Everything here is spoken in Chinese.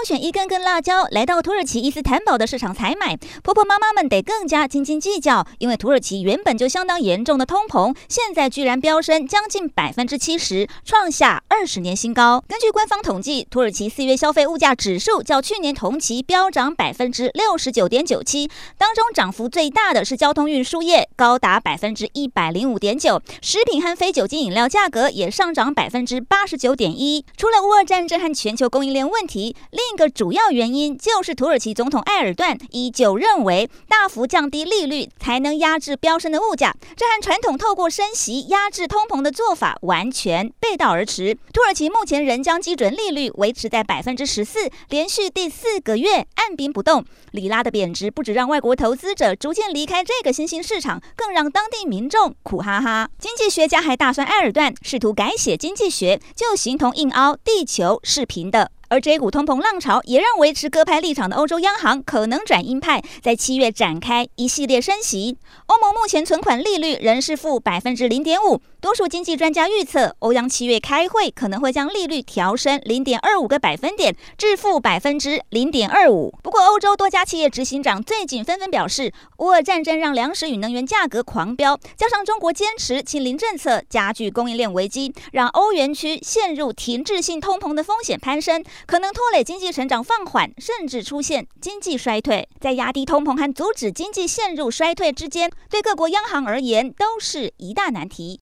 挑选一根根辣椒来到土耳其伊斯坦堡的市场采买，婆婆妈妈们得更加斤斤计较，因为土耳其原本就相当严重的通膨，现在居然飙升将近百分之七十，创下二十年新高。根据官方统计，土耳其四月消费物价指数较去年同期飙涨百分之六十九点九七，当中涨幅最大的是交通运输业，高达百分之一百零五点九，食品和非酒精饮料价格也上涨百分之八十九点一。除了乌俄战争和全球供应链问题，另另一个主要原因就是土耳其总统埃尔段依旧认为，大幅降低利率才能压制飙升的物价，这和传统透过升息压制通膨的做法完全背道而驰。土耳其目前仍将基准利率维持在百分之十四，连续第四个月按兵不动。里拉的贬值不止让外国投资者逐渐离开这个新兴市场，更让当地民众苦哈哈。经济学家还大酸埃尔段试图改写经济学，就形同硬凹，地球是平的。而这股通膨浪潮也让维持鸽派立场的欧洲央行可能转鹰派，在七月展开一系列升息。欧盟目前存款利率仍是负百分之零点五，多数经济专家预测，欧央七月开会可能会将利率调升零点二五个百分点至负百分之零点二五。不过，欧洲多家企业执行长最近纷纷表示，乌俄战争让粮食与能源价格狂飙，加上中国坚持清零政策，加剧供应链危机，让欧元区陷入停滞性通膨的风险攀升。可能拖累经济成长放缓，甚至出现经济衰退。在压低通膨和阻止经济陷入衰退之间，对各国央行而言都是一大难题。